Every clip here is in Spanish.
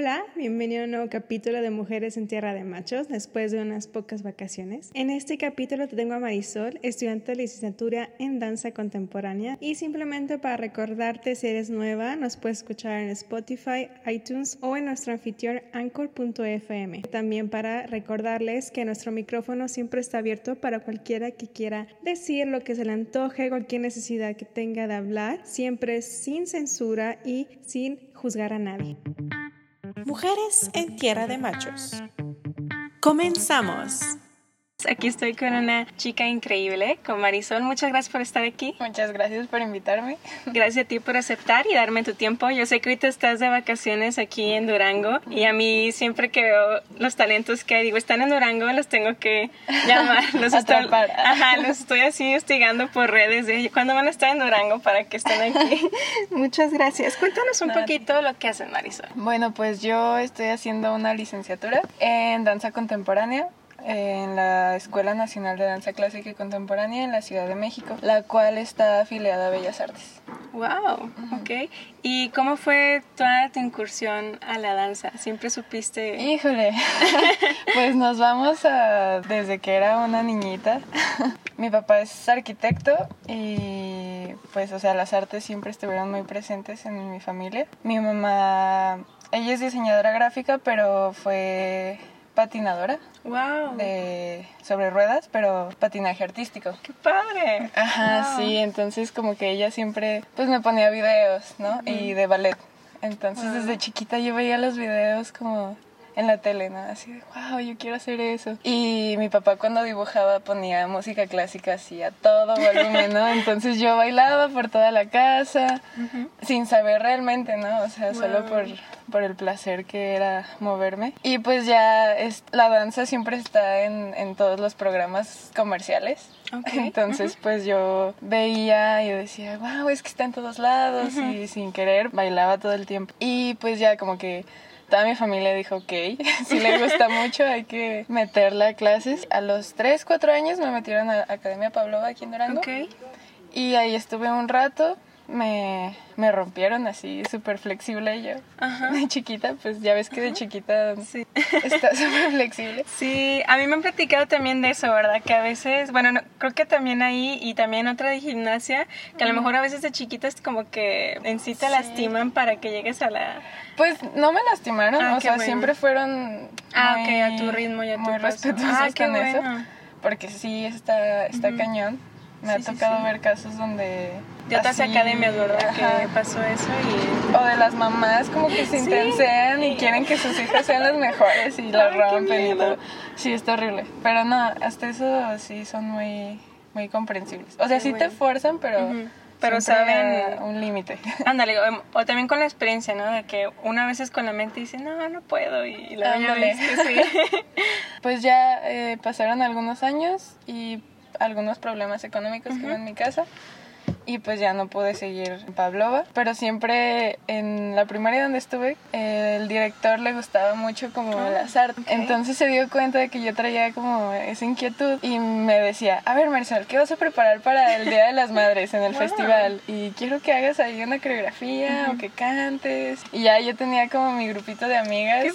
Hola, bienvenido a un nuevo capítulo de Mujeres en Tierra de Machos después de unas pocas vacaciones. En este capítulo te tengo a Marisol, estudiante de licenciatura en danza contemporánea y simplemente para recordarte si eres nueva nos puedes escuchar en Spotify, iTunes o en nuestro anfitrión anchor.fm. También para recordarles que nuestro micrófono siempre está abierto para cualquiera que quiera decir lo que se le antoje, cualquier necesidad que tenga de hablar, siempre sin censura y sin juzgar a nadie. Mujeres en Tierra de Machos. Comenzamos. Aquí estoy con una chica increíble, con Marisol. Muchas gracias por estar aquí. Muchas gracias por invitarme. Gracias a ti por aceptar y darme tu tiempo. Yo sé que ahorita estás de vacaciones aquí en Durango y a mí siempre que veo los talentos que digo, están en Durango, los tengo que llamar. Los estoy, ajá, los estoy así investigando por redes de cuándo van a estar en Durango para que estén aquí. Muchas gracias. Cuéntanos un poquito lo que hace Marisol. Bueno, pues yo estoy haciendo una licenciatura en danza contemporánea en la Escuela Nacional de Danza Clásica y Contemporánea en la Ciudad de México, la cual está afiliada a Bellas Artes. Wow, ok. ¿Y cómo fue toda tu incursión a la danza? ¿Siempre supiste? Híjole, pues nos vamos a desde que era una niñita. Mi papá es arquitecto y pues o sea las artes siempre estuvieron muy presentes en mi familia. Mi mamá, ella es diseñadora gráfica, pero fue patinadora. Wow. De, sobre ruedas, pero patinaje artístico. ¡Qué padre! Ajá, sí, entonces como que ella siempre pues me ponía videos, ¿no? Y de ballet. Entonces desde chiquita yo veía los videos como en la tele, ¿no? Así de, wow, yo quiero hacer eso. Y mi papá cuando dibujaba ponía música clásica así a todo volumen, ¿no? Entonces yo bailaba por toda la casa, sin saber realmente, ¿no? O sea, solo por, por el placer que era moverme. Y pues ya es, la danza siempre está en, en todos los programas comerciales. Entonces, pues yo veía y decía, wow, es que está en todos lados y sin querer bailaba todo el tiempo. Y pues ya como que toda mi familia dijo, ok, si le gusta mucho hay que meterla a clases. A los 3, 4 años me metieron a Academia Pavlova aquí en Durango. Okay. Y ahí estuve un rato me, me rompieron así súper flexible yo. Ajá. De chiquita, pues ya ves que de chiquita sí. está súper flexible. Sí, a mí me han platicado también de eso, ¿verdad? Que a veces, bueno, creo que también ahí y también otra de gimnasia, que a lo mejor a veces de chiquita es como que en sí te lastiman para que llegues a la... Pues no me lastimaron, ah, o sea, siempre fueron... Ah, ok, a tu ritmo y a tu Muy respetuosos ah, con eso. Porque sí, está, está cañón. Me ha tocado ver casos donde de otras academias, ¿verdad? Que pasó eso y... O de las mamás como que se intensean y quieren que sus hijas sean las mejores y las rompen y todo. Sí, está horrible. Pero no, hasta eso sí son muy, muy comprensibles. O sea, sí te fuerzan, pero... Pero saben un límite. Ándale, o, también con la experiencia, ¿no? De que una vez es con la mente dice, no, no puedo, y, la luego ya sí. pues ya eh, pasaron algunos años y algunos problemas económicos que hubo en mi casa y pues ya no pude seguir en Pavlova. Pero siempre en la primaria donde estuve, el director le gustaba mucho como ah, las artes. Entonces se dio cuenta de que yo traía como esa inquietud y me decía, a ver Marisol, ¿qué vas a preparar para el Día de las Madres en el festival? Y quiero que hagas ahí una coreografía o que cantes. Y ya yo tenía como mi grupito de amigas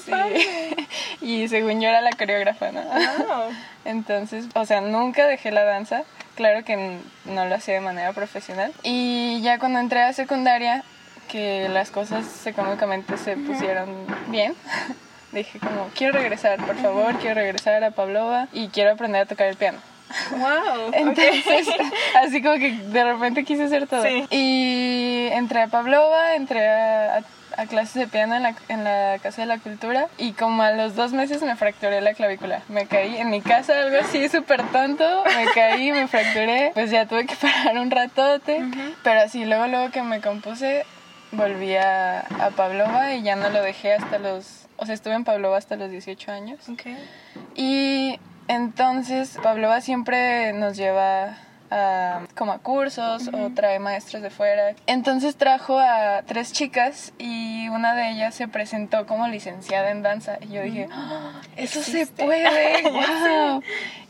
y, según yo era la coreógrafa, ¿no? Entonces, o sea, nunca dejé la danza. Claro que no lo hacía de manera profesional. Y ya cuando entré a secundaria, que las cosas económicamente se pusieron bien, dije como, quiero regresar, por favor, quiero regresar a Pavlova y quiero aprender a tocar el piano. Wow. Entonces, así como que de repente quise hacer todo. Y entré a Pavlova, entré a a clases de piano en la, en la Casa de la Cultura y como a los dos meses me fracturé la clavícula. Me caí en mi casa, algo así súper tonto, me caí, me fracturé, pues ya tuve que parar un ratote, pero así luego, luego que me compuse, volví a, a Pavlova y ya no lo dejé hasta los, o sea, estuve en Pavlova hasta los 18 años. Okay. Y entonces Pavlova siempre nos lleva como a cursos o trae maestros de fuera. Entonces trajo a tres chicas y una de ellas se presentó como licenciada en danza y yo dije, ¡Ah! eso se puede, wow.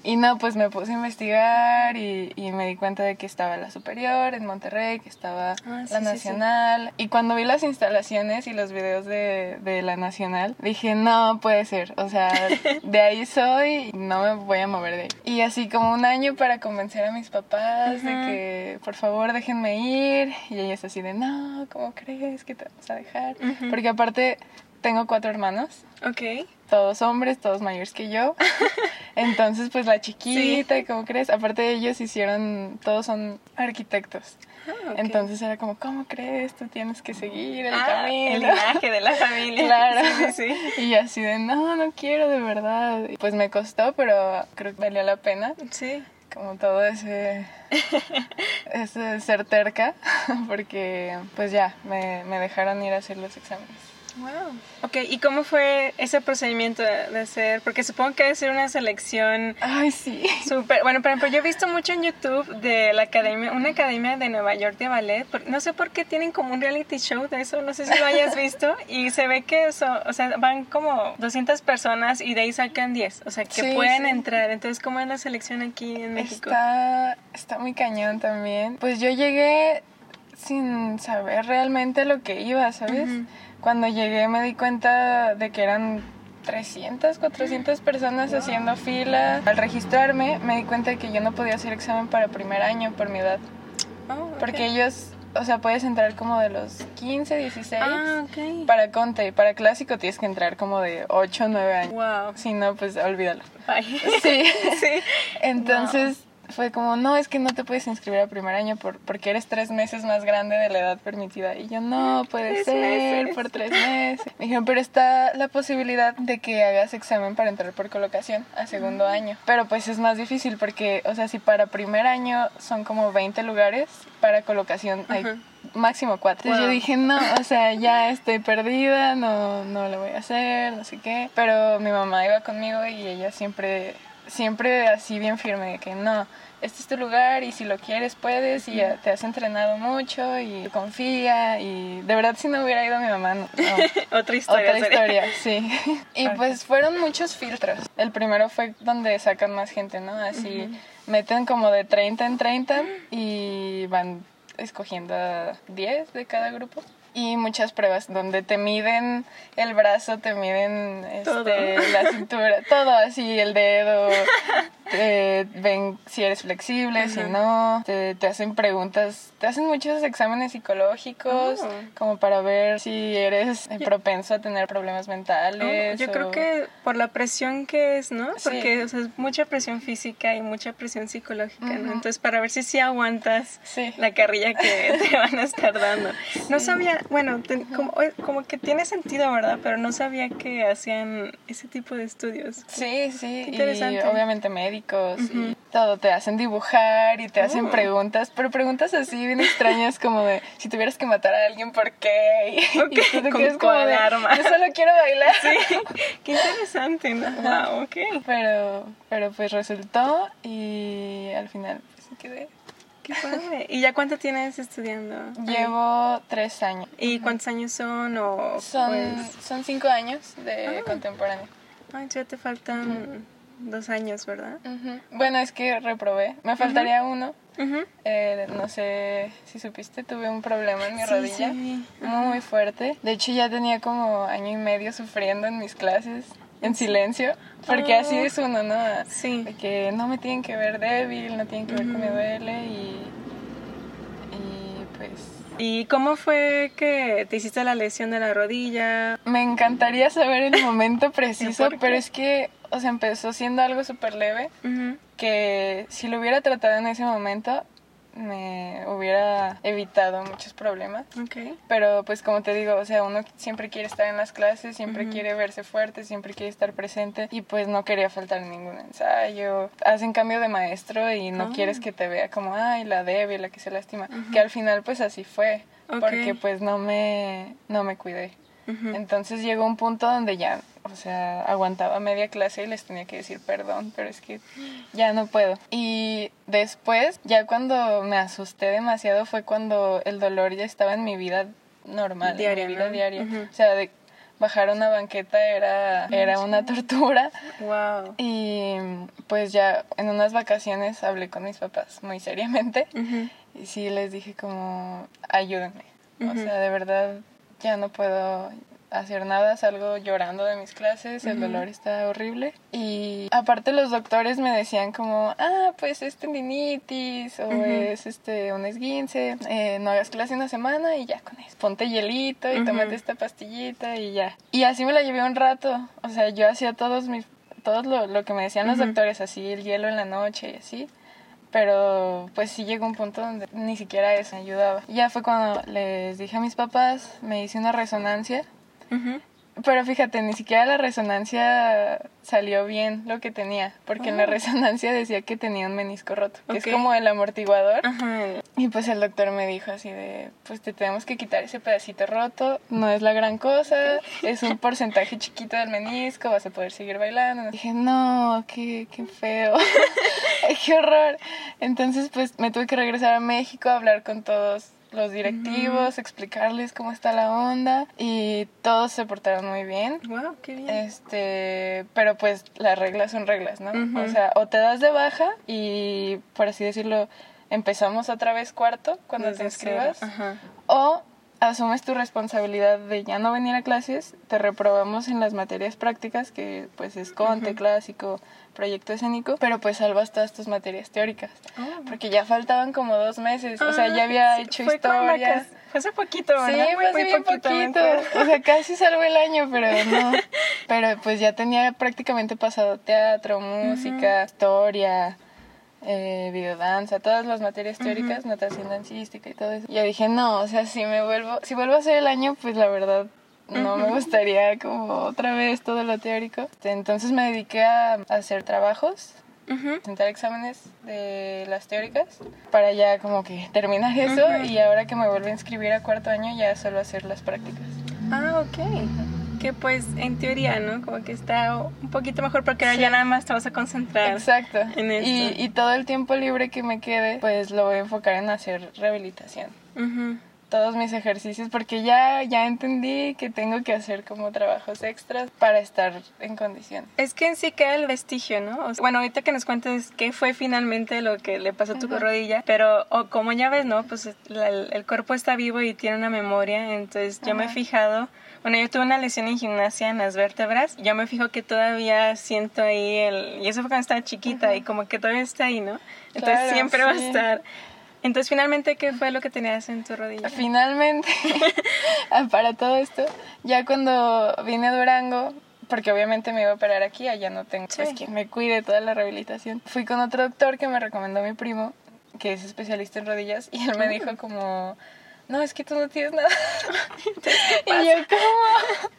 Y no, pues me puse a investigar y, y me di cuenta de que estaba la superior en Monterrey, que estaba Ah, sí, la sí, nacional. Y cuando vi las instalaciones y los videos de, de la nacional, dije, no puede ser. O sea, de ahí soy no me voy a mover de ahí. Y así como un año para convencer a mis papás de que por favor déjenme ir. Y ellos así de, no, ¿cómo crees que te vamos a dejar? Porque aparte tengo cuatro hermanos Ok. todos hombres, todos mayores que yo. Entonces, pues la chiquita, ¿y ¿cómo crees? Aparte ellos hicieron, todos son arquitectos. Ah. Entonces era como, ¿cómo crees? Tú tienes que seguir el Ah, camino. el linaje de la familia. Claro. Sí, sí, sí. Y así de, no, no quiero de verdad. Pues me costó, pero creo que valió la pena. Sí. Como todo ese, ese ser terca, porque pues ya, me, me dejaron ir a hacer los exámenes. Wow. Ok, ¿y cómo fue ese procedimiento de, hacer? Porque supongo que debe ser una selección Ay, sí. súper... Bueno, por ejemplo, yo he visto mucho en YouTube de la academia, una academia de Nueva York de ballet. por- No sé por qué tienen como un reality show de eso, no sé si lo hayas visto. Y se ve que eso, o sea, van como 200 personas y de ahí sacan 10. O sea, que Sí, pueden sí. entrar. Entonces, ¿cómo es la selección aquí en México? Está, está muy cañón también. Pues yo llegué sin saber realmente lo que iba, ¿sabes? Ujú. Cuando llegué me di cuenta de que eran 300, 400 personas haciendo fila. Al registrarme me di cuenta de que yo no podía hacer examen para primer año por mi edad. Oh, ok. Porque ellos, o sea, puedes entrar como de los 15, 16. Ah, ok. Para Conte, para clásico tienes que entrar como de 8, 9 años. Wow. Si no, pues olvídalo. Bye. Sí. sí. Entonces fue como, no, es que no te puedes inscribir a primer año por, porque eres tres meses más grande de la edad permitida. Y yo, no, puede ser, meses. por tres meses. Me dijeron, pero está la posibilidad de que hagas examen para entrar por colocación a segundo año. Pero pues es más difícil porque, o sea, si para primer año son como 20 lugares, para colocación hay máximo cuatro. Entonces Wow. yo dije, no, o sea, ya estoy perdida, no, no lo voy a hacer, no sé qué. Pero mi mamá iba conmigo y ella siempre, siempre así bien firme de que no, este es tu lugar y si lo quieres puedes y te has entrenado mucho y confía y de verdad si no hubiera ido mi mamá, no. no. Otra historia. Otra historia, sí. Y pues fueron muchos filtros. El primero fue donde sacan más gente, ¿no? Así meten como de 30 en 30 y van escogiendo a 10 de cada grupo. Y muchas pruebas donde te miden el brazo, te miden este, la cintura, todo así, el dedo, te ven si eres flexible, si no, te, te hacen preguntas, te hacen muchos exámenes psicológicos Oh. como para ver si eres propenso a tener problemas Oh, mentales. yo o- creo que por la presión que es, ¿no? Sí. Porque o sea, es mucha presión física y mucha presión psicológica, ¿no? Entonces, para ver si sí aguantas Sí. la carrilla que te van a estar dando. No sabía, bueno, te- como, eh, como que tiene sentido, ¿verdad? Pero no sabía que hacían ese tipo de estudios. Sí, sí, Qué interesante. y obviamente médicos y todo, te hacen dibujar y te hacen Oh. preguntas, pero preguntas así bien extrañas como de si tuvieras que matar a alguien, ¿por qué? Y, Ok, y tú te con quedas como de, alarma. yo solo quiero bailar. Sí, qué interesante, ¿no? Wow, ok. Pero, pero pues resultó y al final pues quedé. Qué padre. ¿Y ya cuánto tienes estudiando? Llevo tres años. ¿Y cuántos años son? O, Son, pues, son cinco años de Ah. contemporáneo. ay, ya te faltan dos años, ¿verdad? Bueno, es que reprobé. Me faltaría uno. Eh, no sé si supiste, tuve un problema en mi Sí, rodilla sí. muy fuerte. De hecho, ya tenía como año y medio sufriendo en mis clases en silencio, porque Oh. así es uno, ¿no? Sí. De que no me tienen que ver débil, no tienen que ver que me duele y, y pues ¿Y cómo fue que te hiciste la lesión de la rodilla? me encantaría saber el momento preciso, pero es que, o sea, empezó siendo algo súper leve. Que si lo hubiera tratado en ese momento me hubiera evitado muchos problemas. Ok. Pero pues como te digo, o sea, uno siempre quiere estar en las clases, siempre quiere verse fuerte, siempre quiere estar presente y pues no quería faltar ningún ensayo. Hacen cambio de maestro y no Ah. quieres que te vea como, ay, la débil, la que se lastima. Que al final pues así fue, Ok. porque pues no me, no me cuidé. Entonces llegó un punto donde ya, o sea, aguantaba media clase y les tenía que decir perdón, pero es que ya no puedo. Y después, ya cuando me asusté demasiado fue cuando el dolor ya estaba en mi vida normal, Diaria, en mi vida ¿no? diaria. O sea, de bajar una banqueta era, era una tortura. Wow. Y pues ya en unas vacaciones hablé con mis papás muy seriamente y sí les dije como, ayúdenme. O sea, de verdad ya no puedo hacer nada, salgo llorando de mis clases, el dolor está horrible. Y aparte los doctores me decían como, ah, pues es tendinitis o es este un esguince, eh, no hagas clase una semana y ya con eso. Ponte hielito y tómate esta pastillita y ya. Y así me la llevé un rato, o sea, yo hacía todos mis, todo lo, lo que me decían los doctores, así el hielo en la noche y así pero pues sí llegó un punto donde ni siquiera eso me ayudaba. Ya fue cuando les dije a mis papás, me hice una resonancia pero fíjate, ni siquiera la resonancia salió bien lo que tenía, porque en la oh. resonancia decía que tenía un menisco roto, que es como el amortiguador. Y pues el doctor me dijo así de, pues te tenemos que quitar ese pedacito roto, no es la gran cosa, es un porcentaje chiquito del menisco, vas a poder seguir bailando. Y dije, no, qué, qué feo, qué horror. Entonces pues me tuve que regresar a México a hablar con todos los directivos, explicarles cómo está la onda y todos se portaron muy bien. Wow, qué bien. Este, pero pues las reglas son reglas, ¿no? O sea, o te das de baja y por así decirlo, empezamos otra vez cuarto cuando te inscribas o asumes tu responsabilidad de ya no venir a clases, te reprobamos en las materias prácticas, que pues es conte, clásico, proyecto escénico, pero pues salvas todas tus materias teóricas, ah. porque ya faltaban como dos meses, o sea, ya había hecho fue historia. Fue hace poquito, ¿verdad? Sí, fue hace muy poquito, o sea, casi salvo el año, pero no, pero pues ya tenía prácticamente pasado teatro, música, historia, eh, videodanza, todas las materias teóricas, natación dancística y todo eso. Y yo dije, no, o sea, si me vuelvo, si vuelvo a hacer el año, pues la verdad no me gustaría como otra vez todo lo teórico. Entonces me dediqué a, hacer trabajos, presentar exámenes de las teóricas para ya como que terminar eso y ahora que me vuelvo a inscribir a cuarto año ya solo hacer las prácticas. Ah, ok que pues en teoría, ¿no? Como que está un poquito mejor porque ahora ya nada más te vas a concentrar. Exacto. En esto. Y, y, todo el tiempo libre que me quede, pues lo voy a enfocar en hacer rehabilitación. Todos mis ejercicios, porque ya, ya entendí que tengo que hacer como trabajos extras para estar en condición. Es que en sí queda el vestigio, ¿no? bueno, ahorita que nos cuentes qué fue finalmente lo que le pasó a tu rodilla, pero o como ya ves, ¿no? Pues el, cuerpo está vivo y tiene una memoria, entonces yo me he fijado bueno, yo tuve una lesión en gimnasia en las vértebras. Yo me fijo que todavía siento ahí el... Y eso fue cuando estaba chiquita y como que todavía está ahí, ¿no? Entonces siempre va a estar. Entonces, finalmente, ¿qué fue lo que tenías en tu rodilla? Finalmente, para todo esto, ya cuando vine a Durango, porque obviamente me iba a operar aquí, allá no tengo pues quien me cuide toda la rehabilitación. Fui con otro doctor que me recomendó mi primo, que es especialista en rodillas, y él me dijo como no, es que tú no tienes nada. y yo como,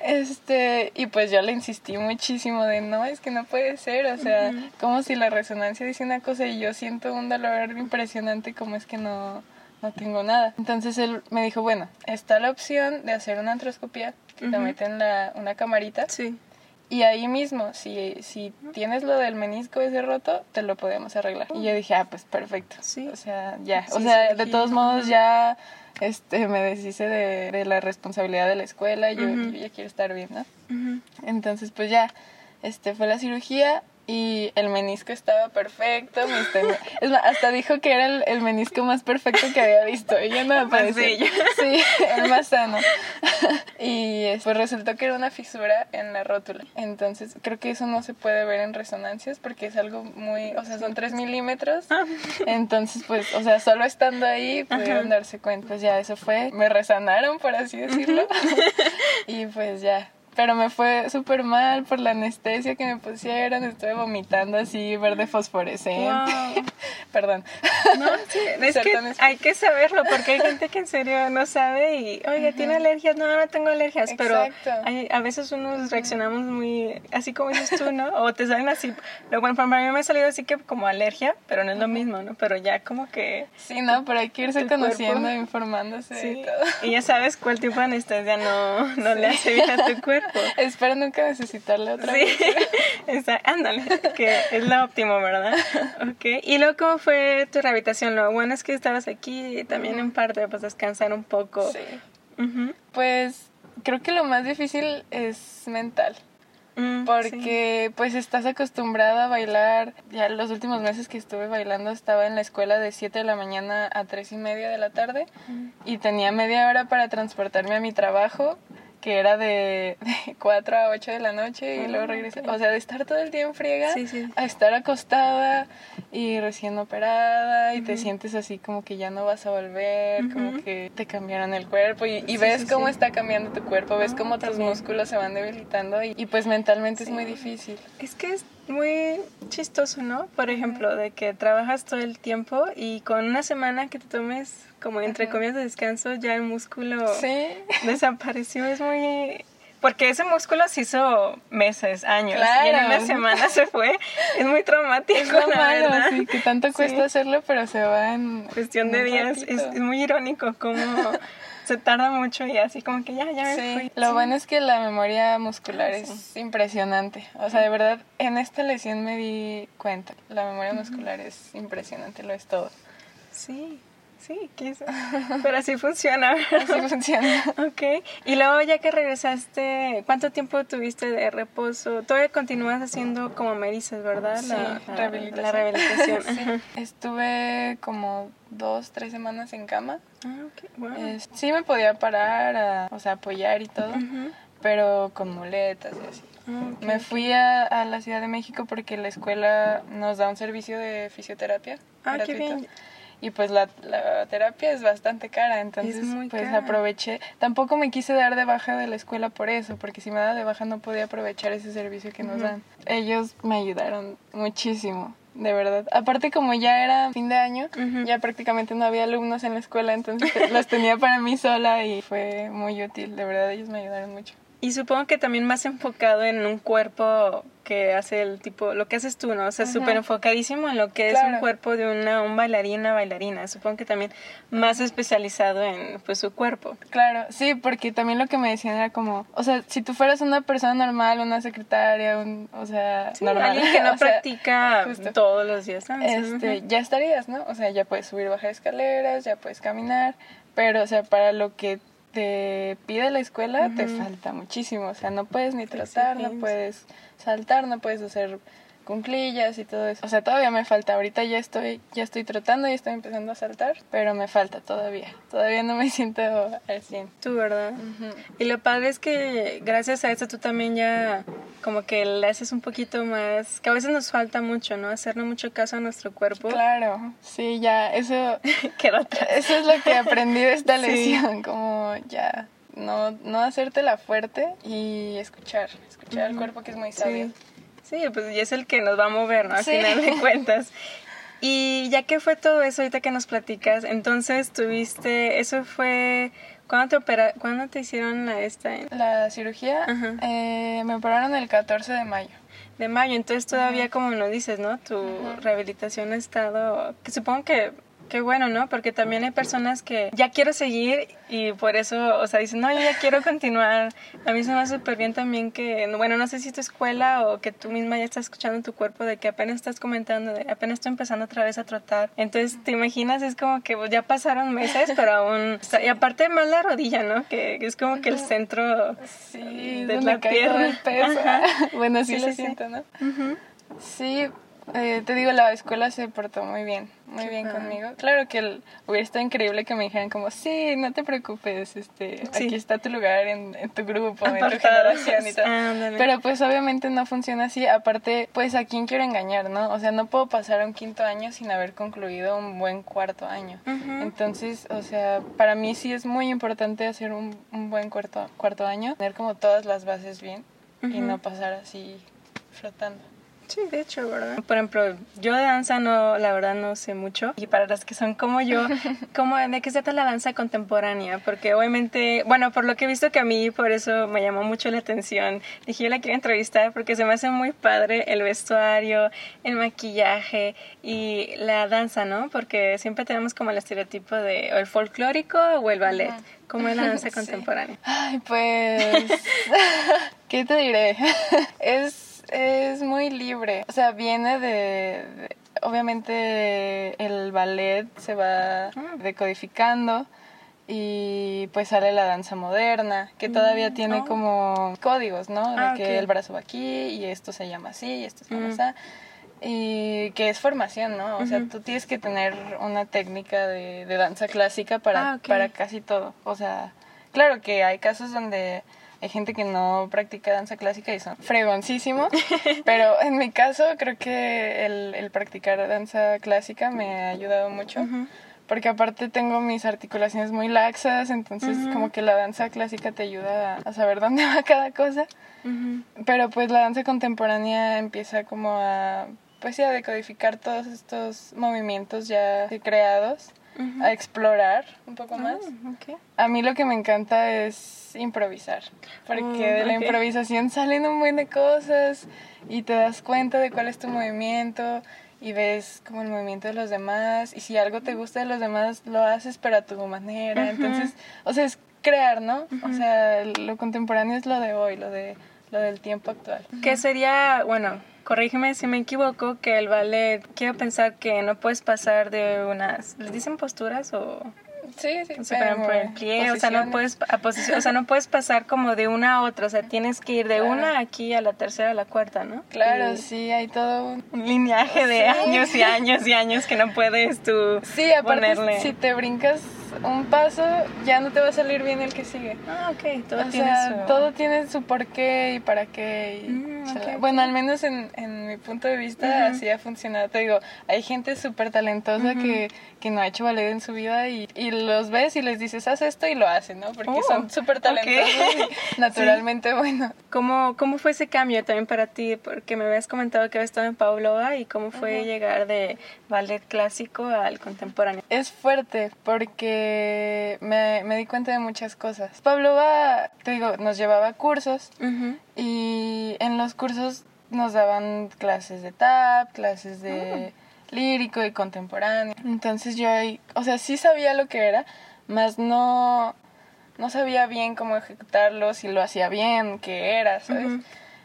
este, y pues yo le insistí muchísimo de, no, es que no puede ser, o sea, como si la resonancia dice una cosa y yo siento un dolor impresionante, como es que no, no tengo nada. Entonces él me dijo, bueno, está la opción de hacer una antroscopia, que te meten la, una camarita. Sí. Y ahí mismo, si, si tienes lo del menisco ese roto, te lo podemos arreglar. Y yo dije, ah, pues perfecto. Sí. O sea, ya. o sea, de todos modos ya este, me deshice de, de, la responsabilidad de la escuela. Yo, yo ya quiero estar bien, ¿no? Entonces, pues ya, este, fue la cirugía y el menisco estaba perfecto. es hasta dijo que era el, menisco más perfecto que había visto. Y yo no me parecía. Sí, el más sano. y pues resultó que era una fisura en la rótula. Entonces creo que eso no se puede ver en resonancias porque es algo muy. O sea, son 3 milímetros. Ah. Entonces, pues, o sea, solo estando ahí pudieron darse cuenta. Pues ya eso fue. Me resanaron, por así decirlo. y pues ya pero me fue súper mal por la anestesia que me pusieron. Estuve vomitando así, verde fosforescente. Perdón. No, sí, es que hay que saberlo porque hay gente que en serio no sabe y, oye, ¿tiene alergias? No, no tengo alergias, pero hay, a veces unos reaccionamos muy, así como dices tú, ¿no? O te salen así. Lo bueno, para mí me ha salido así que como alergia, pero no es lo mismo, ¿no? Pero ya como que... Sí, no, pero hay que irse conociendo, informándose sí. y todo. Y ya sabes cuál tipo de anestesia no, no le hace bien a tu cuerpo. Espero nunca necesitarle otra sí. vez. ándale, que es lo óptimo, ¿verdad? Ok, y luego, ¿cómo fue tu rehabilitación? Lo bueno es que estabas aquí y también en parte, pues, descansar un poco. Sí. Pues creo que lo más difícil es mental. Mm, sí. Porque pues estás acostumbrada a bailar. Ya los últimos meses que estuve bailando estaba en la escuela de 7 de la mañana a 3 y media de la tarde y tenía media hora para transportarme a mi trabajo que era de, de 4 a 8 de la noche y Ah, luego regresé. ok. O sea, de estar todo el día en friega Sí, sí. a estar acostada y recién operada y te sientes así como que ya no vas a volver, como que te cambiaron el cuerpo y, y Sí, ves cómo está cambiando tu cuerpo, ves Ah, cómo tus músculos se van debilitando y, y pues mentalmente es muy difícil. Es que es muy chistoso, ¿no? Por ejemplo, de que trabajas todo el tiempo y con una semana que te tomes como entre comillas de descanso ya el músculo Sí. desapareció. Es muy... Porque ese músculo se hizo meses, años. Claro. Y en una semana se fue. Es muy traumático, Es la malo, verdad. sí, que tanto Sí. cuesta hacerlo, pero se va en Cuestión de días. Es, es muy irónico cómo se tarda mucho y así como que ya, ya me Sí, fui. lo Sí. bueno es que la memoria muscular Ah, es impresionante. O sea, de verdad, en esta lesión me di cuenta. La memoria muscular es impresionante, lo es todo. Sí, sí, quise. Pero así funciona. ¿verdad? Así funciona. Ok, y luego ya que regresaste, ¿cuánto tiempo tuviste de reposo? Todavía continúas haciendo como me dices, ¿verdad? Sí, la, rehabilitación. La rehabilitación. Sí. Estuve como dos, tres semanas en cama. Ah, ok, wow. Es- sí me podía parar, a- o sea, apoyar y todo, pero con muletas y así. Ah. Me fui a, a la Ciudad de México porque la escuela nos da un servicio de fisioterapia Ah, qué bien. Y pues la, la terapia es bastante cara, entonces pues cara. aproveché. Tampoco me quise dar de baja de la escuela por eso, porque si me daba de baja no podía aprovechar ese servicio que nos dan. Ellos me ayudaron muchísimo, de verdad. Aparte como ya era fin de año, ya prácticamente no había alumnos en la escuela, entonces los tenía para mí sola y fue muy útil, de verdad ellos me ayudaron mucho. Y supongo que también más enfocado en un cuerpo que hace el tipo, lo que haces tú, ¿no? O sea, súper enfocadísimo en lo que es un Claro. cuerpo de una un bailarín, una bailarina. Supongo que también más especializado en pues su cuerpo. Claro, sí, porque también lo que me decían era como, o sea, si tú fueras una persona normal, una secretaria, un, o sea, Sí, normal, alguien que no sea, practica justo. todos los días. danza. este, ya estarías, ¿no? O sea, ya puedes subir, bajar escaleras, ya puedes caminar, pero, o sea, para lo que te pide la escuela, te falta muchísimo. O sea, no puedes ni trotar, no puedes saltar, no puedes hacer cunclillas y todo eso. O sea, todavía me falta. Ahorita ya estoy, ya estoy trotando y estoy empezando a saltar, pero me falta todavía. Todavía no me siento al 100. Tú, ¿verdad? Y lo padre es que gracias a eso tú también ya como que le haces un poquito más, que a veces nos falta mucho, ¿no? Hacerle mucho caso a nuestro cuerpo. Claro, sí, ya, eso, eso es lo que aprendí de esta Sí. lesión, como ya, no, no hacértela fuerte y escuchar, escuchar al cuerpo que es muy sabio. Sí. Sí, pues y es el que nos va a mover, ¿no? Al Sí. final de cuentas. Y ya que fue todo eso ahorita que nos platicas, entonces tuviste, eso fue, ¿cuándo te opera, cuándo te hicieron la esta? La cirugía Ajá. eh, me operaron el 14 de mayo. De mayo, entonces todavía como nos dices, ¿no? Tu rehabilitación ha estado, que supongo que, que bueno, ¿no? Porque también hay personas que ya quiero seguir y por eso, o sea, dicen, no, yo ya quiero continuar. A mí se me hace súper bien también que, bueno, no sé si tu escuela o que tú misma ya estás escuchando tu cuerpo de que apenas estás comentando, de apenas estoy empezando otra vez a trotar. Entonces, te imaginas, es como que pues, ya pasaron meses, pero aún, o sea, y aparte más la rodilla, ¿no? Que es como que el centro Sí, de la todo el pierna. peso. Ajá. bueno, sí, Sí, lo sí, siento, ¿no? Ujú. Sí, eh, te digo, la escuela se portó muy bien, muy bien conmigo. Claro que el- hubiera estado increíble que me dijeran como, sí, no te preocupes, este, Sí. aquí está tu lugar en, en tu grupo, en tu Apartados. generación y. Ándale. Pero pues obviamente no funciona así. Aparte, pues a quién quiero engañar, ¿no? O sea, no puedo pasar a un quinto año sin haber concluido un buen cuarto año. Entonces, o sea, para mí sí es muy importante hacer un, un buen cuarto, cuarto año, tener como todas las bases bien y no pasar así flotando. Sí, de hecho, ¿verdad? Por ejemplo, yo de danza no, la verdad no sé mucho. Y para las que son como yo, ¿cómo, ¿de qué se trata la danza contemporánea? Porque obviamente, bueno, por lo que he visto que a mí por eso me llamó mucho la atención, dije yo la quiero entrevistar porque se me hace muy padre el vestuario, el maquillaje y la danza, ¿no? Porque siempre tenemos como el estereotipo de o el folclórico o el ballet. ¿Cómo es la danza Sí. contemporánea? Ay, pues, ¿qué te diré? Es, es muy libre. O sea, viene de, de- obviamente el ballet se va Ah. decodificando y pues sale la danza moderna, que todavía tiene oh. como códigos, ¿no? De Ah, que el brazo va aquí y esto se llama así y esto se llama así. Y que es formación, ¿no? O sea, tú tienes que tener una técnica de, de danza clásica para, Ah, para casi todo. O sea, claro que hay casos donde hay gente que no practica danza clásica y son fregoncísimos, pero en mi caso creo que el, el practicar danza clásica me ha ayudado mucho. Porque aparte tengo mis articulaciones muy laxas, entonces como que la danza clásica te ayuda a, saber dónde va cada cosa. Pero pues la danza contemporánea empieza como a, pues sí, a decodificar todos estos movimientos ya creados, A explorar un poco más. Ah, ok. A mí lo que me encanta es improvisar, porque Mm, de la improvisación salen un buen de cosas y te das cuenta de cuál es tu movimiento y ves como el movimiento de los demás y si algo te gusta de los demás lo haces pero a tu manera. Entonces, o sea, es crear, ¿no? O sea, lo contemporáneo es lo de hoy, lo de lo del tiempo actual. Que sería, bueno, corrígeme si me equivoco, que el ballet, quiero pensar que no puedes pasar de unas, ¿les dicen posturas o...? Sí, sí, O sea, por el plie, o sea, no puedes a posición, o sea, no puedes pasar como de una a otra, o sea, tienes que ir de Claro. una aquí a la tercera a la cuarta, ¿no? Claro, Y sí, hay todo un... un lineaje de Sí. años y años y años que no puedes tú Sí, aparte ponerle. si te brincas un paso ya no te va a salir bien el que sigue. Ah, ok, todo o tiene sea, su... todo tiene su porqué y para qué. y Mm, chala. ok, ok. Bueno, al menos en, en mi punto de vista Ujú. así ha funcionado. Te digo, hay gente súper talentosa Ujú. que, que no ha hecho ballet en su vida y, y los ves y les dices, haz esto y lo hacen, ¿no? Porque Oh, son súper talentosos y naturalmente buenos. ¿Cómo, ¿Cómo fue ese cambio también para ti? Porque me habías comentado que habías estado en Pavlova y cómo fue Ujú. llegar de ballet clásico al contemporáneo. Es fuerte porque me, me di cuenta de muchas cosas. Pavlova, te digo, nos llevaba cursos. Y en los cursos nos daban clases de tap, clases de lírico y contemporáneo. Entonces yo ahí, o sea, sí sabía lo que era, mas no, no sabía bien cómo ejecutarlo, si lo hacía bien, qué era, ¿sabes?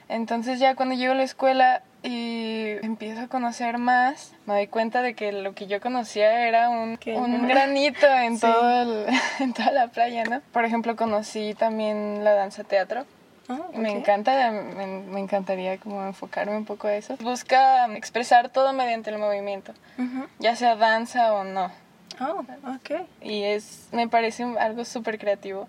Entonces ya cuando llego a la escuela y empiezo a conocer más, me doy cuenta de que lo que yo conocía era un, un granito en, Sí. todo el- en toda la playa, ¿no? Por ejemplo, conocí también la danza teatro. Ah, Me encanta, me, me encantaría como enfocarme un poco a eso. Busca expresar todo mediante el movimiento, ya sea danza o no. Oh, ok. Y es, me parece un- algo súper creativo.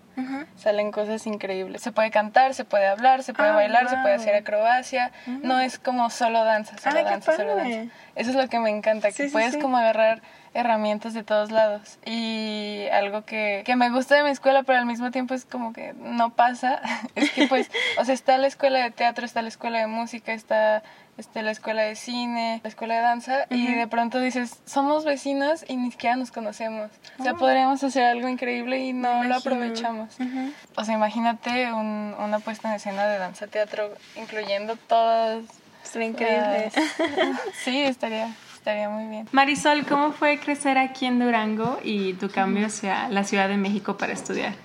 Salen cosas increíbles. Se puede cantar, se puede hablar, se puede Ah, bailar, se puede hacer acrobacia. No es como solo danza, solo qué danza, solo danza. Eso es lo que me encanta, que sí, puedes sí. como agarrar herramientas de todos lados. Y algo que, que me gusta de mi escuela, pero al mismo tiempo es como que no pasa, es que pues, o sea, está la escuela de teatro, está la escuela de música, está este, la escuela de cine, la escuela de danza, y Ujú. de pronto dices, somos vecinos y ni siquiera nos conocemos. O sea, Oh. podríamos hacer algo increíble y no lo aprovechamos. Ujú. O sea, imagínate un- una puesta en escena de danza teatro, incluyendo todas. Sería increíble. las- Sí, estaría, estaría muy bien. Marisol, ¿cómo fue crecer aquí en Durango y tu cambio hacia la Ciudad de México para estudiar?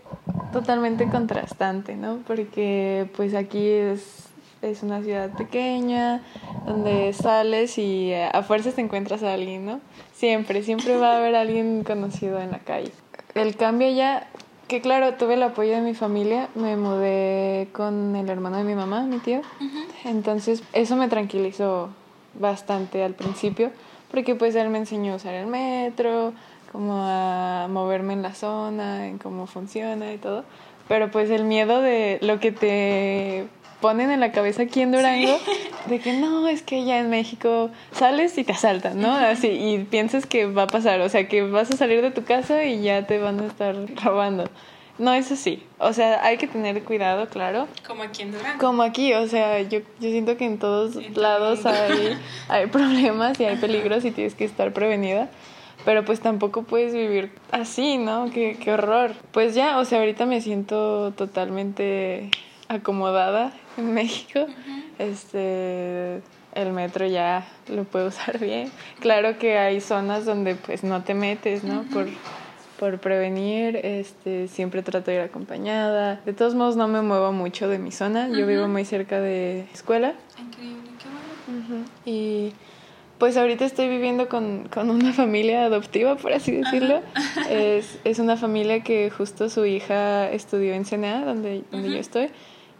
Totalmente contrastante, ¿no? Porque pues aquí es, es una ciudad pequeña, donde sales y eh, a fuerzas te encuentras a alguien, ¿no? Siempre, siempre va a haber alguien conocido en la calle. El cambio ya, que claro, tuve el apoyo de mi familia, me mudé con el hermano de mi mamá, mi tío, entonces eso me tranquilizó bastante al principio, porque pues él me enseñó a usar el metro, como a moverme en la zona, en cómo funciona y todo. Pero pues el miedo de lo que te ponen en la cabeza aquí en Durango, de que no, es que ya en México sales y te asaltan, ¿no? Así, y piensas que va a pasar, o sea, que vas a salir de tu casa y ya te van a estar robando. No es así, o sea, hay que tener cuidado, claro, Como aquí en Durango. como aquí, o sea, yo, yo siento que en todos En lados hay, hay problemas y hay peligros y tienes que estar prevenida. Pero pues tampoco puedes vivir así, ¿no? Qué, qué horror. Pues ya, o sea, ahorita me siento totalmente acomodada en México. Este, el metro ya lo puedo usar bien. Claro que hay zonas donde pues no te metes, ¿no? Por, por prevenir, este, siempre trato de ir acompañada. De todos modos no me muevo mucho de mi zona. Yo vivo muy cerca de escuela. Increíble, qué bueno. Ujú. Y Pues ahorita estoy viviendo con, con una familia adoptiva, por así decirlo. Es, es, una familia que justo su hija estudió en CNA, donde, donde yo estoy.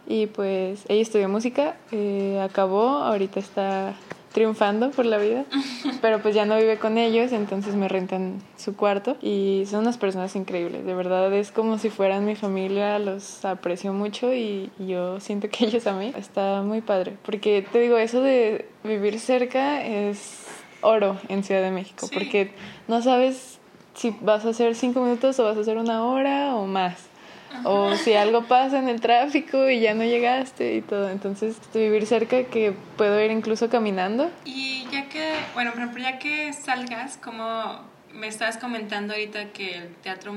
Y pues ella estudió música, eh, acabó, ahorita está triunfando por la vida, pero pues ya no vive con ellos, entonces me rentan su cuarto y son unas personas increíbles, de verdad es como si fueran mi familia, los aprecio mucho y, yo siento que ellos a mí está muy padre, porque te digo, eso de vivir cerca es oro en Ciudad de México, porque no sabes si vas a hacer cinco minutos o vas a hacer una hora o más o si algo pasa en el tráfico y ya no llegaste y todo. Entonces, vivir cerca que puedo ir incluso caminando. Y ya que, bueno, por ejemplo, ya que salgas, como me estabas comentando ahorita que el teatro...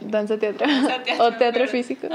Danza teatro. o teatro físico.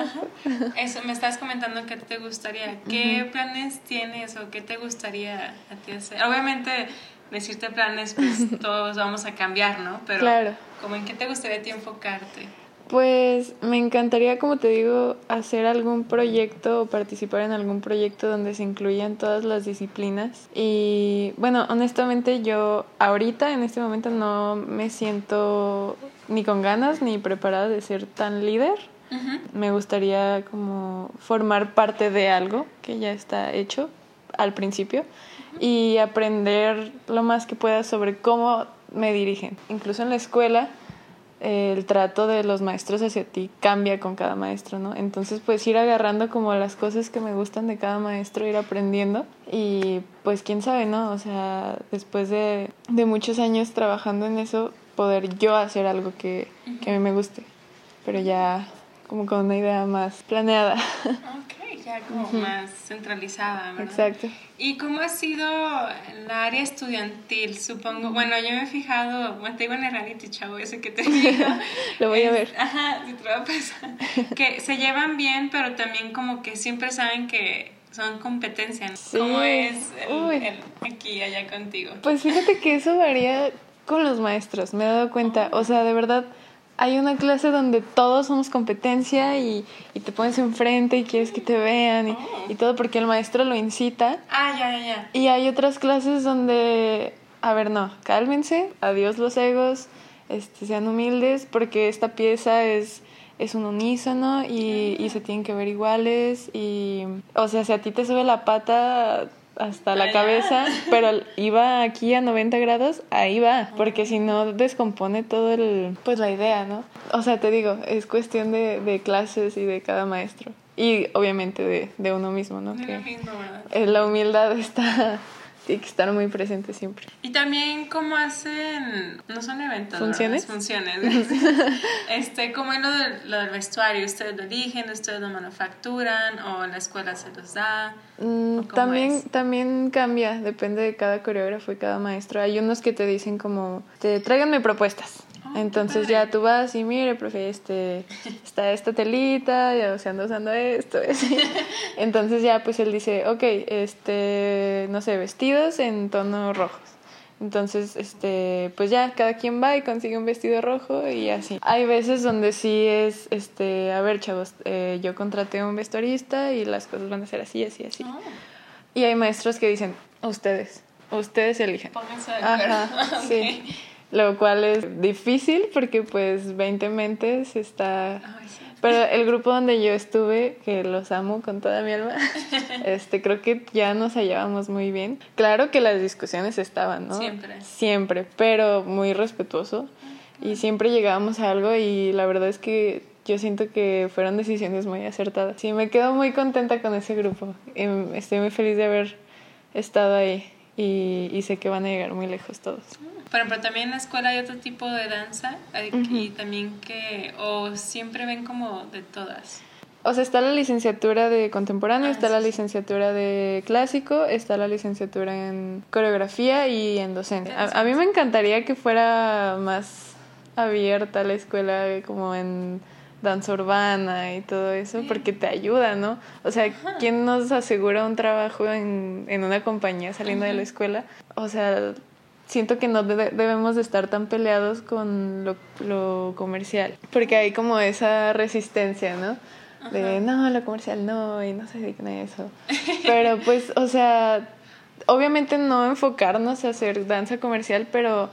Eso, me estabas comentando que te gustaría. ¿Qué planes tienes o qué te gustaría a ti hacer? Obviamente, decirte planes, pues todos vamos a cambiar, ¿no? Pero, claro. como en qué te gustaría a ti enfocarte? Pues me encantaría, como te digo, hacer algún proyecto o participar en algún proyecto donde se incluyan todas las disciplinas. Y bueno, honestamente yo ahorita, en este momento, no me siento ni con ganas ni preparada de ser tan líder. Me gustaría como formar parte de algo que ya está hecho al principio y aprender lo más que pueda sobre cómo me dirigen. Incluso en la escuela el trato de los maestros hacia ti cambia con cada maestro, ¿no? Entonces, pues ir agarrando como las cosas que me gustan de cada maestro, ir aprendiendo y pues quién sabe, ¿no? O sea, después de, de muchos años trabajando en eso, poder yo hacer algo que, que a mí me guste, pero ya como con una idea más planeada. Ya como más centralizada, ¿verdad? Exacto. ¿Y cómo ha sido la área estudiantil, supongo? Bueno, yo me he fijado, bueno, te digo en el reality chavo ese que te digo. Lo voy a ver. Ajá, si te va a pasar. que se llevan bien, pero también como que siempre saben que son competencias. Sí. ¿Cómo es el, aquí allá contigo? Pues fíjate que eso varía con los maestros, me he dado cuenta. O sea, de verdad hay una clase donde todos somos competencia y, y, te pones enfrente y quieres que te vean y, oh. y, todo porque el maestro lo incita. Ah, ya, ya, ya. Y hay otras clases donde, a ver, no, cálmense, adiós los egos, este, sean humildes porque esta pieza es, es un unísono y, y se tienen que ver iguales y, o sea, si a ti te sube la pata hasta la cabeza, pero iba aquí a 90 grados, ahí va, porque si no descompone todo el, pues la idea, ¿no? O sea, te digo, es cuestión de, de clases y de cada maestro. Y obviamente de, de uno mismo, ¿no? De mismo, La humildad está, tiene que estar muy presente siempre. Y también cómo hacen, no son eventos, funciones. Funciones. este, ¿cómo es lo, lo, del vestuario? ¿Ustedes lo eligen, ustedes lo manufacturan o la escuela se los da? Mm, también, también cambia, depende de cada coreógrafo y cada maestro. Hay unos que te dicen como, te tráiganme propuestas. Entonces ya tú vas y mire, profe, este, está esta telita, ya se anda usando esto. Entonces ya pues él dice, ok, este, no sé, vestidos en tonos rojos. Entonces, este, pues ya cada quien va y consigue un vestido rojo y así. Hay veces donde sí es, este, a ver, chavos, eh, yo contraté un vestuarista y las cosas van a ser así, así, así. Ah. Y hay maestros que dicen, ustedes, ustedes eligen. Pónganse de Ajá, sí lo cual es difícil porque pues 20 mentes está... Pero el grupo donde yo estuve, que los amo con toda mi alma, este, creo que ya nos hallábamos muy bien. Claro que las discusiones estaban, ¿no? Siempre. Siempre, pero muy respetuoso. Y siempre llegábamos a algo y la verdad es que yo siento que fueron decisiones muy acertadas. Sí, me quedo muy contenta con ese grupo. Em, estoy muy feliz de haber estado ahí y, y sé que van a llegar muy lejos todos. Por ejemplo, también en la escuela hay otro tipo de danza y también que, o siempre ven como de todas. O sea, está la licenciatura de contemporáneo, ah, está la licenciatura de clásico, está la licenciatura en coreografía y en docencia. A, mí me encantaría que fuera más abierta la escuela como en danza urbana y todo eso, porque te ayuda, ¿no? O sea, ¿quién nos asegura un trabajo en, en una compañía saliendo de la escuela? O sea, siento que no debemos de estar tan peleados con lo, lo, comercial, porque hay como esa resistencia, ¿no? De, no, lo comercial no, y no se dedican a eso. Pero pues, o sea, obviamente no enfocarnos a hacer danza comercial, pero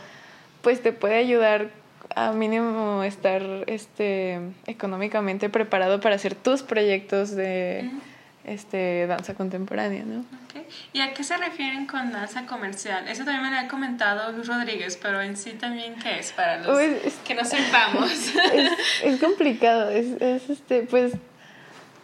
pues te puede ayudar a mínimo estar este económicamente preparado para hacer tus proyectos de este danza contemporánea, ¿no? ¿Y a qué se refieren con danza comercial? Eso también me lo ha comentado Luis Rodríguez, pero en sí también qué es para los que no sepamos. Es, es complicado, es, es este, pues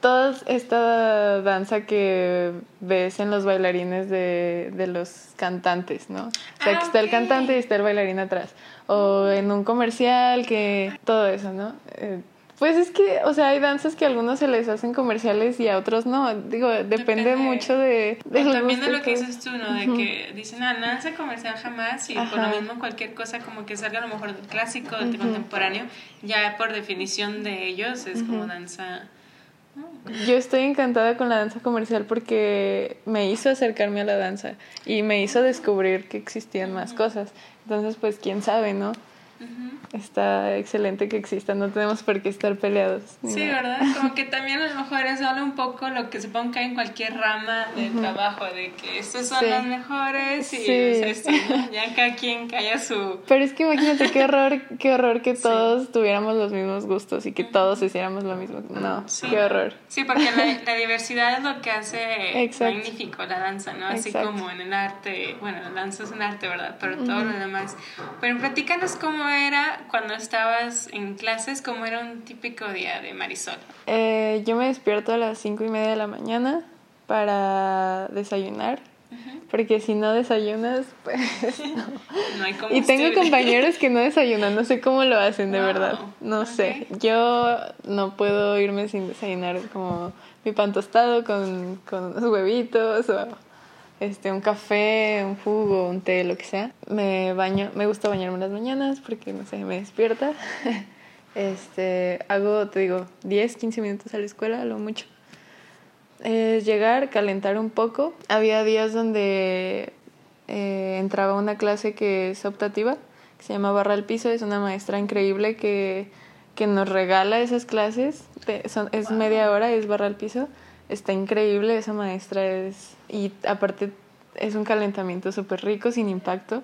toda esta danza que ves en los bailarines de, de los cantantes, ¿no? O sea, Ah, que está el cantante y está el bailarín atrás. O en un comercial, que todo eso, ¿no? Eh, pues es que, o sea, hay danzas que a algunos se les hacen comerciales y a otros no. Digo, depende, Depende. mucho de... O del también de lo que dices tú, ¿no? De que dicen, ah, danza comercial jamás y por lo mismo cualquier cosa como que salga a lo mejor del clásico, del contemporáneo, ya por definición de ellos es como danza... Yo estoy encantada con la danza comercial porque me hizo acercarme a la danza y me hizo descubrir que existían más cosas. Entonces, pues, quién sabe, ¿no? Está excelente que exista, no tenemos por qué estar peleados. Sí, nada. ¿verdad? Como que también a lo mejor es solo un poco lo que se ponga en cualquier rama del trabajo, de que estos son Sí. los mejores y Sí. es esto, ¿no? Ya cada quien calla su... Pero es que imagínate qué horror, qué horror que todos tuviéramos los mismos gustos y que todos hiciéramos lo mismo. No, Sí. qué horror. Sí, porque la, la diversidad es lo que hace Exacto. magnífico la danza, ¿no? Así Exacto. como en el arte, bueno, la danza es un arte, ¿verdad? Pero todo lo demás. Pero platícanos cómo era cuando estabas en clases, cómo era un típico día de Marisol. Eh, yo me despierto a las cinco y media de la mañana para desayunar. Porque si no desayunas, pues No hay Y tengo compañeros que no desayunan, no sé cómo lo hacen, de Wow, verdad. No sé. Yo no puedo irme sin desayunar como mi pan tostado con, con unos huevitos o este, un café, un jugo, un té, lo que sea. Me baño, me gusta bañarme las mañanas porque, no sé, me despierta. Este, hago, te digo, 10, 15 minutos a la escuela, lo mucho. Llegar, calentar un poco. Había días donde eh, entraba una clase que es optativa, que se llama Barra al Piso. Es una maestra increíble que, que nos regala esas clases. Son- es media hora, es Barra al Piso. Está increíble, esa maestra es... Y aparte es un calentamiento súper rico, sin impacto.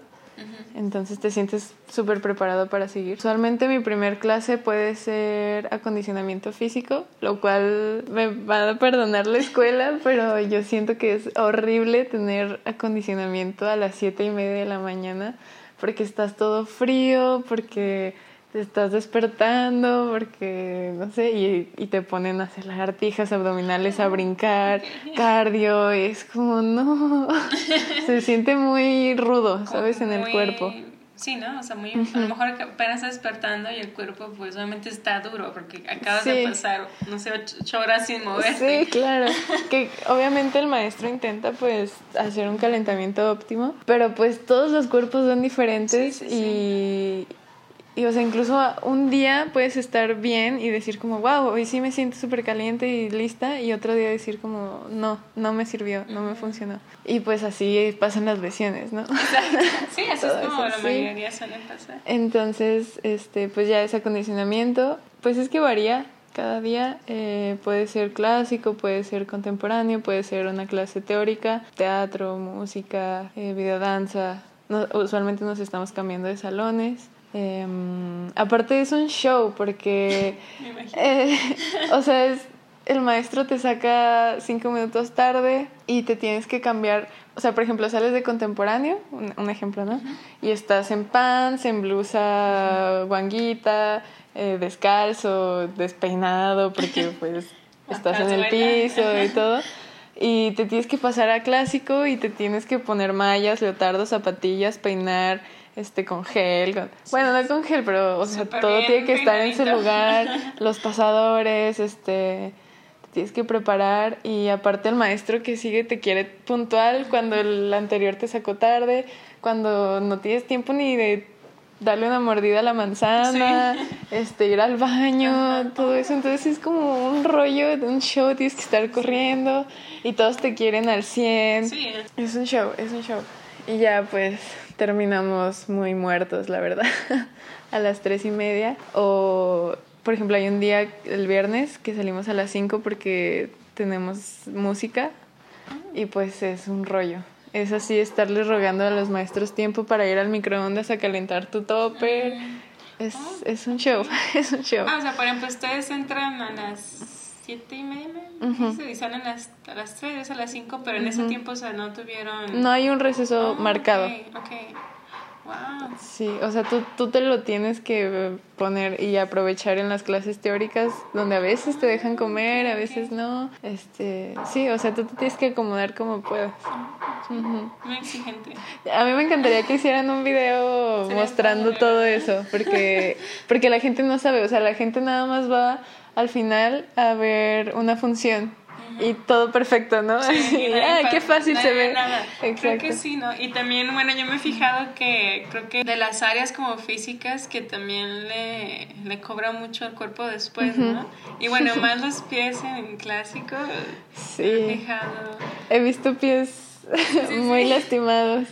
Entonces te sientes súper preparado para seguir. Usualmente mi primer clase puede ser acondicionamiento físico, lo cual me va a perdonar la escuela, pero yo siento que es horrible tener acondicionamiento a las siete y media de la mañana porque estás todo frío, porque te estás despertando, porque no sé, y, y te ponen a hacer lagartijas abdominales, a brincar, cardio, y es como no, se siente muy rudo, ¿sabes? En el Muy- cuerpo. Sí, ¿no? O sea, muy, a lo mejor apenas está despertando y el cuerpo pues obviamente está duro porque acabas de pasar, no sé, ocho, ocho horas sin moverte. Sí, claro. Que obviamente el maestro intenta pues hacer un calentamiento óptimo, pero pues todos los cuerpos son diferentes Sí, sí, y, y, o sea, incluso un día puedes estar bien y decir como, wow, hoy sí me siento súper caliente y lista y otro día decir como, no, no me sirvió, no me funcionó. Y pues así pasan las lesiones, ¿no? Sí, así es como eso, la sí. mayoría suelen pasar. Entonces, este, pues ya ese acondicionamiento, pues es que varía cada día. eh, puede ser clásico, puede ser contemporáneo, puede ser una clase teórica, teatro, música, eh, videodanza. No- usualmente nos estamos cambiando de salones. Em, aparte es un show porque, eh, o sea, es, el maestro te saca cinco minutos tarde y te tienes que cambiar. O sea, por ejemplo, sales de contemporáneo, un, un ejemplo, ¿no? Y estás en pants, en blusa guanguita, eh, descalzo, despeinado, porque pues estás en el piso y todo. Y te tienes que pasar a clásico y te tienes que poner mallas, leotardos, zapatillas, peinar este con gel. con- bueno, no con gel, pero o sea, todo bien tiene que estar en su lugar. Los pasadores, este te tienes que preparar y aparte el maestro que sigue te quiere puntual cuando el anterior te sacó tarde, cuando no tienes tiempo ni de darle una mordida a la manzana, este ir al baño, todo eso, entonces es como un rollo de un show, tienes que estar corriendo y todos te quieren al 100. Sí, Es un show, es un show. Y ya pues terminamos muy muertos, la verdad, a las tres y media. O, por ejemplo, hay un día el viernes que salimos a las 5 porque tenemos música y pues es un rollo. es así estarle rogando a los maestros tiempo para ir al microondas a calentar tu topper. Es, es un show, es un show. Ah, o sea, por ejemplo, ustedes entran a las siete y media y salen a las, a las 3, a las 5, pero en ese tiempo, o sea, no tuvieron... No hay un receso Ah, marcado. Ok, ok. Wow. Sí, o sea, tú, tú te lo tienes que poner y aprovechar en las clases teóricas, donde a veces te dejan comer, a veces no. Este, sí, o sea, tú te tienes que acomodar como puedas. Muy exigente. A mí me encantaría que hicieran un video mostrando todo eso, porque, porque la gente no sabe, o sea, la gente nada más va al final a ver una función y todo perfecto, ¿no? Sí, Y, nadie ¡Ay, pa- qué fácil se ve! nada. Creo que sí, ¿no? Y también, bueno, yo me he fijado que creo que de las áreas como físicas que también le, le cobra mucho al cuerpo después, ¿no? Y bueno, más los pies en clásico, me he Sí. fijado. He visto pies muy sí. lastimados.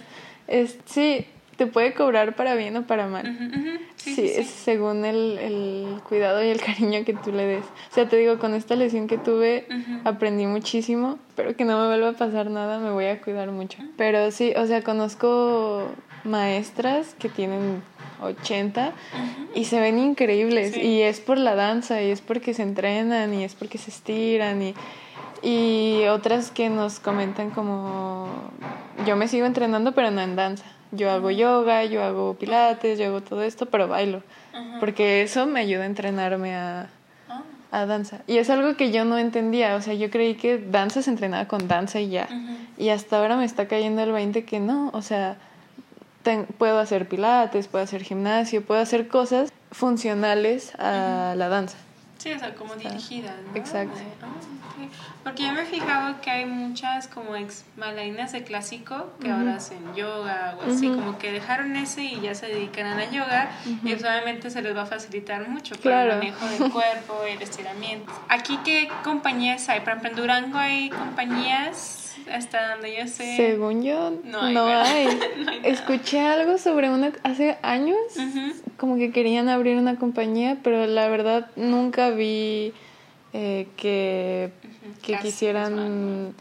Es, sí, te puede cobrar para bien o para mal. Ujú, ujú. Sí, Sí, sí, es según el, el cuidado y el cariño que tú le des. O sea, te digo, con esta lesión que tuve, Ujú. aprendí muchísimo. Espero que no me vuelva a pasar nada, me voy a cuidar mucho. Pero sí, o sea, conozco maestras que tienen 80 y se ven increíbles. Sí. Y es por la danza, y es porque se entrenan, y es porque se estiran, y, y otras que nos comentan como, yo me sigo entrenando, pero no en danza. Yo hago yoga, yo hago pilates, yo hago todo esto, pero bailo. Porque eso me ayuda a entrenarme a, Ah, a danza. Y es algo que yo no entendía. O sea, yo creí que danza se entrenaba con danza y ya. Y hasta ahora me está cayendo el 20 que no. O sea, ten- puedo hacer pilates, puedo hacer gimnasio, puedo hacer cosas funcionales a la danza. Sí, o sea, como dirigidas, ¿no? Exacto. Ah. Porque yo me he fijado que hay muchas como ex bailarinas de clásico que ahora hacen yoga o así, como que dejaron ese y ya se dedican a la yoga y obviamente se les va a facilitar mucho para el manejo del cuerpo, el estiramiento. Aquí, ¿qué compañías hay? Por ejemplo, en Durango hay compañías, hasta donde yo sé. Según yo, No no hay. Escuché algo sobre una hace años, como que querían abrir una compañía, pero la verdad nunca vi eh, que, que quisieran...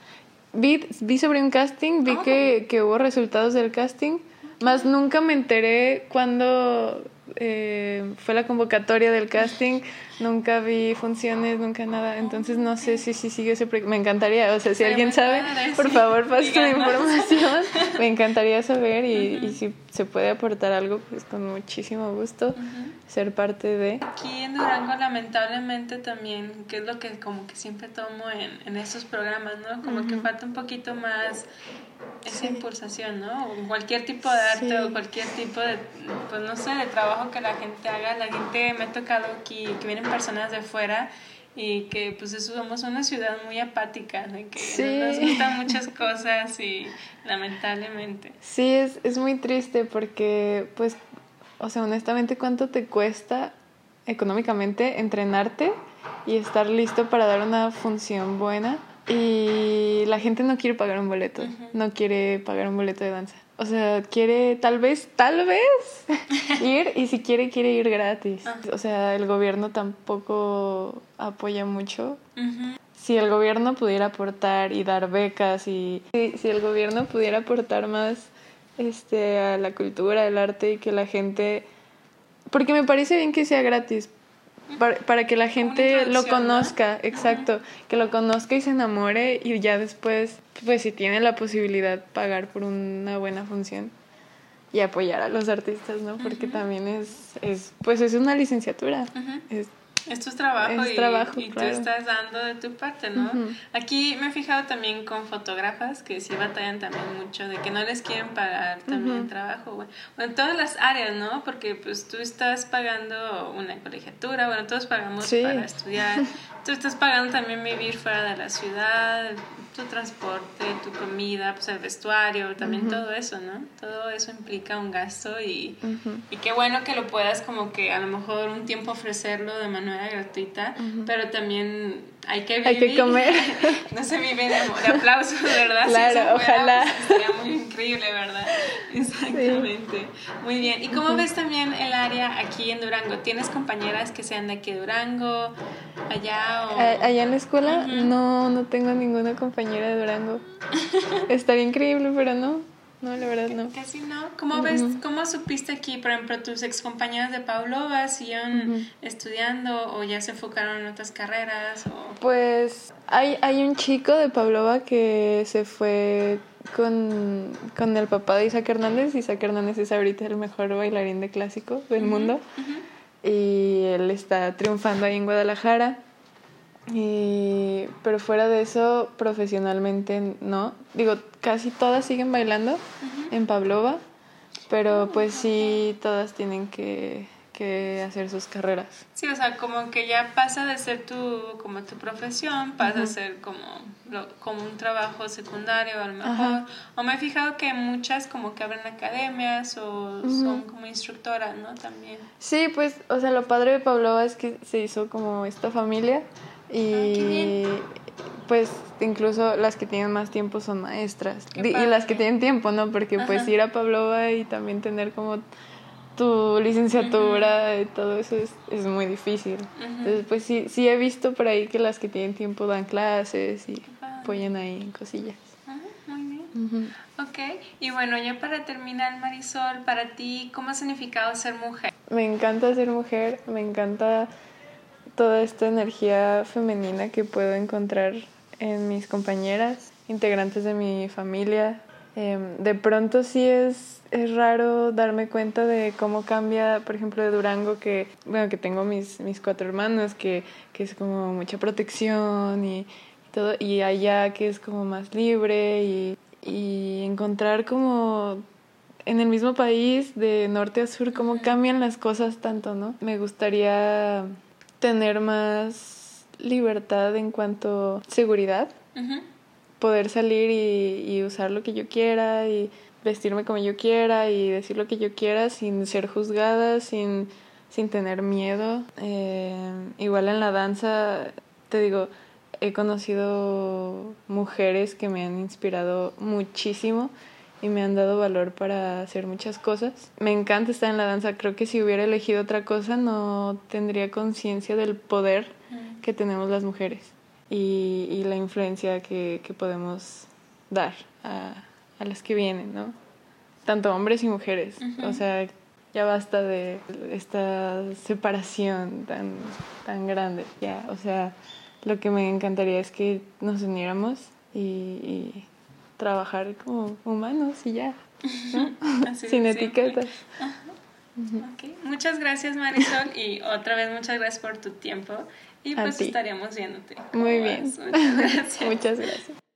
Vi, vi sobre un casting, vi Ah. que, que hubo resultados del casting, más nunca me enteré cuando eh, fue la convocatoria del casting, nunca vi funciones, nunca nada, entonces no sé si si sigue ese proyecto. Me encantaría, o sea, si Estaría alguien sabe, por sí. favor, pase Díganos. información. Me encantaría saber y, y si se puede aportar algo, pues con muchísimo gusto ser parte de. Aquí en Durango lamentablemente también, que es lo que como que siempre tomo en, en estos programas, ¿no? Como que falta un poquito más esa impulsación, ¿no? O cualquier tipo de arte Sí. o cualquier tipo de, pues no sé, de trabajo que la gente haga. La gente me ha tocado aquí, que vienen personas de fuera y que pues eso, somos una ciudad muy apática, de que Sí. no nos gustan muchas cosas y lamentablemente. Sí, es, es muy triste porque, pues, o sea, honestamente, ¿cuánto te cuesta económicamente entrenarte y estar listo para dar una función buena? Y la gente no quiere pagar un boleto, no quiere pagar un boleto de danza. O sea, quiere tal vez, tal vez ir y si quiere, quiere ir gratis. O sea, el gobierno tampoco apoya mucho. Si el gobierno pudiera aportar y dar becas y si, si el gobierno pudiera aportar más este a la cultura, al arte y que la gente porque me parece bien que sea gratis para, para que la gente lo conozca, exacto, que lo conozca y se enamore y ya después pues si tiene la posibilidad pagar por una buena función y apoyar a los artistas, ¿no? Porque también es, es pues es una licenciatura. Ujú. Es- Esto es trabajo Es y, trabajo, y claro. tú estás dando de tu parte, ¿no? Ujú. Aquí me he fijado también con fotógrafas que sí batallan también mucho de que no les quieren pagar también trabajo, bueno, en todas las áreas, ¿no? Porque pues tú estás pagando una colegiatura, bueno, todos pagamos Sí. para estudiar, tú estás pagando también vivir fuera de la ciudad, tu transporte, tu comida, pues el vestuario, también todo eso, ¿no? Todo eso implica un gasto y, y qué bueno que lo puedas como que a lo mejor un tiempo ofrecerlo de manera gratuita, pero también hay que vivir. Hay que comer. no se vive de, de aplausos, ¿verdad? Claro, si eso fuera, ojalá. pues, sería muy increíble, ¿verdad? Exactamente. Muy bien. ¿Y cómo ves también el área aquí en Durango? ¿Tienes compañeras que sean de aquí de Durango, allá o...? Allá en la escuela no, no tengo ninguna compañera de Durango. Estaría increíble, pero no. No, la verdad no. Casi no. ¿Cómo ves, cómo supiste aquí, por ejemplo, tus ex compañeras de Pavlova siguieron estudiando o ya se enfocaron en otras carreras? O... Pues hay, hay un chico de Pavlova que se fue con, con el papá de Isaac Hernández. Isaac Hernández es ahorita el mejor bailarín de clásico del mundo. Y él está triunfando ahí en Guadalajara. Y, pero fuera de eso, profesionalmente no. Digo, casi todas siguen bailando en Pavlova. Pero pues sí, todas tienen que, que hacer sus carreras. Sí, o sea, como que ya pasa de ser tu, como tu profesión, pasa a ser como, lo- como un trabajo secundario a lo mejor. O me he fijado que muchas como que abren academias o son como instructoras, ¿no? También. Sí, pues, o sea, lo padre de Pavlova es que se hizo como esta familia y pues incluso las que tienen más tiempo son maestras y las que tienen tiempo, ¿no? Porque pues ir a Pavlova y también tener como tu licenciatura y todo eso es, es muy difícil. Entonces, pues sí, sí he visto por ahí que las que tienen tiempo dan clases y apoyan ahí en cosillas. Ajá, muy bien. Ok, y bueno, ya para terminar, Marisol, para ti, ¿cómo ha significado ser mujer? Me encanta ser mujer, me encanta toda esta energía femenina que puedo encontrar en mis compañeras, integrantes de mi familia. Em, de pronto sí es, es raro darme cuenta de cómo cambia, por ejemplo, de Durango, que, bueno, que tengo mis, mis cuatro hermanos, que, que es como mucha protección y, todo, y allá que es como más libre y, y encontrar como en el mismo país, de norte a sur, cómo cambian las cosas tanto, ¿no? Me gustaría tener más libertad en cuanto a seguridad, poder salir y, y usar lo que yo quiera y vestirme como yo quiera y decir lo que yo quiera sin ser juzgada, sin, sin tener miedo. Eh, igual en la danza, te digo, he conocido mujeres que me han inspirado muchísimo y me han dado valor para hacer muchas cosas. Me encanta estar en la danza, creo que si hubiera elegido otra cosa no tendría conciencia del poder que tenemos las mujeres y, y la influencia que, que podemos dar a, a las que vienen, ¿no? Tanto hombres y mujeres. O sea, ya basta de esta separación tan, tan grande. Ya, o sea, lo que me encantaría es que nos uniéramos y, y trabajar como humanos y ya, Sin etiquetas. Ok, Muchas gracias Marisol y otra vez muchas gracias por tu tiempo y pues estaríamos viéndote. Muy ¿Cómo bien. ves? Muchas gracias. Muchas gracias.